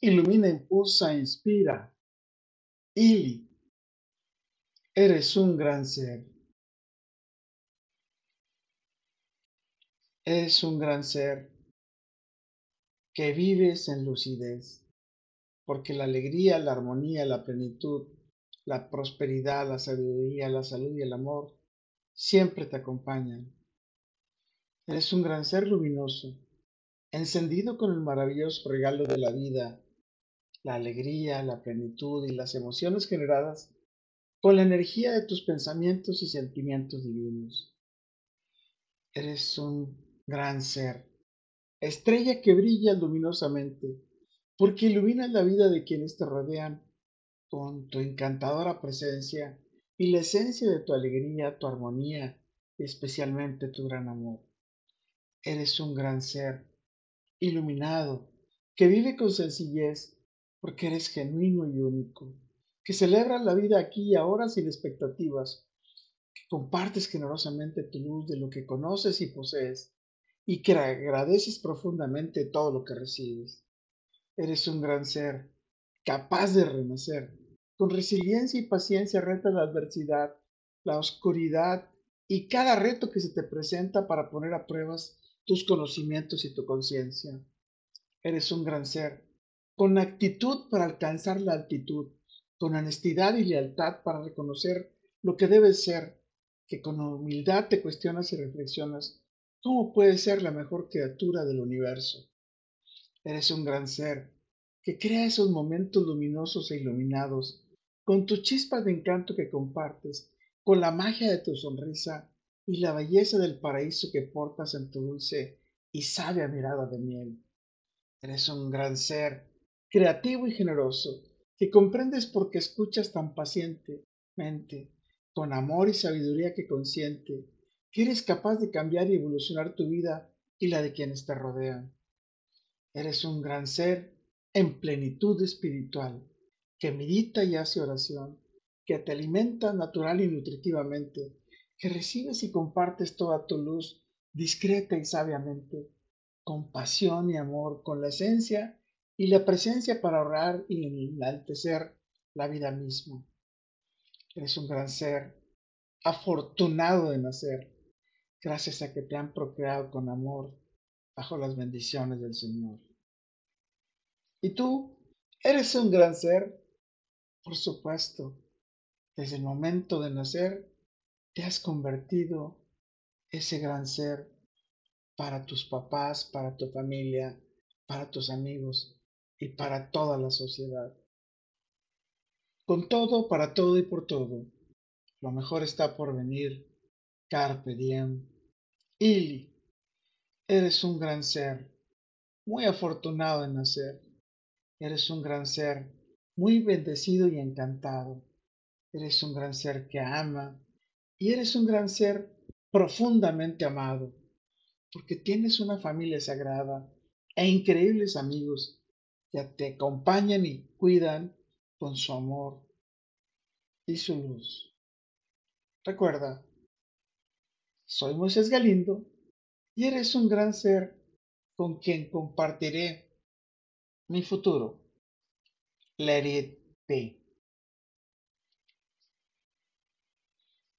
ilumina, impulsa, inspira. Y eres un gran ser. Eres un gran ser que vives en lucidez, porque la alegría, la armonía, la plenitud, la prosperidad, la sabiduría, la salud y el amor siempre te acompañan. Eres un gran ser luminoso, encendido con el maravilloso regalo de la vida, la alegría, la plenitud y las emociones generadas con la energía de tus pensamientos y sentimientos divinos. Eres un gran ser, estrella que brilla luminosamente, porque iluminas la vida de quienes te rodean con tu encantadora presencia y la esencia de tu alegría, tu armonía y especialmente tu gran amor. Eres un gran ser, iluminado, que vive con sencillez porque eres genuino y único, que celebras la vida aquí y ahora sin expectativas, que compartes generosamente tu luz de lo que conoces y posees, y que agradeces profundamente todo lo que recibes. Eres un gran ser, capaz de renacer, con resiliencia y paciencia reta la adversidad, la oscuridad y cada reto que se te presenta para poner a pruebas tus conocimientos y tu conciencia. Eres un gran ser, con actitud para alcanzar la altitud, con honestidad y lealtad para reconocer lo que debes ser, que con humildad te cuestionas y reflexionas cómo puedes ser la mejor criatura del universo. Eres un gran ser que crea esos momentos luminosos e iluminados, con tu chispa de encanto que compartes, con la magia de tu sonrisa y la belleza del paraíso que portas en tu dulce y sabia mirada de miel. Eres un gran ser creativo y generoso, que comprendes porque escuchas tan pacientemente, con amor y sabiduría que consiente, que eres capaz de cambiar y evolucionar tu vida y la de quienes te rodean. Eres un gran ser en plenitud espiritual, que medita y hace oración, que te alimenta natural y nutritivamente, que recibes y compartes toda tu luz discreta y sabiamente, con pasión y amor, con la esencia y la presencia para ahorrar y enaltecer la vida misma. Eres un gran ser, afortunado de nacer, gracias a que te han procreado con amor bajo las bendiciones del Señor. ¿Y tú? ¿Eres un gran ser? Por supuesto, desde el momento de nacer te has convertido ese gran ser para tus papás, para tu familia, para tus amigos y para toda la sociedad. Con todo, para todo y por todo, lo mejor está por venir. Carpe diem. Ili, eres un gran ser, muy afortunado en nacer. Eres un gran ser, muy bendecido y encantado. Eres un gran ser que ama y eres un gran ser profundamente amado, porque tienes una familia sagrada e increíbles amigos que te acompañan y cuidan con su amor y su luz. Recuerda, soy Moisés Galindo y eres un gran ser con quien compartiré mi futuro. Let it be.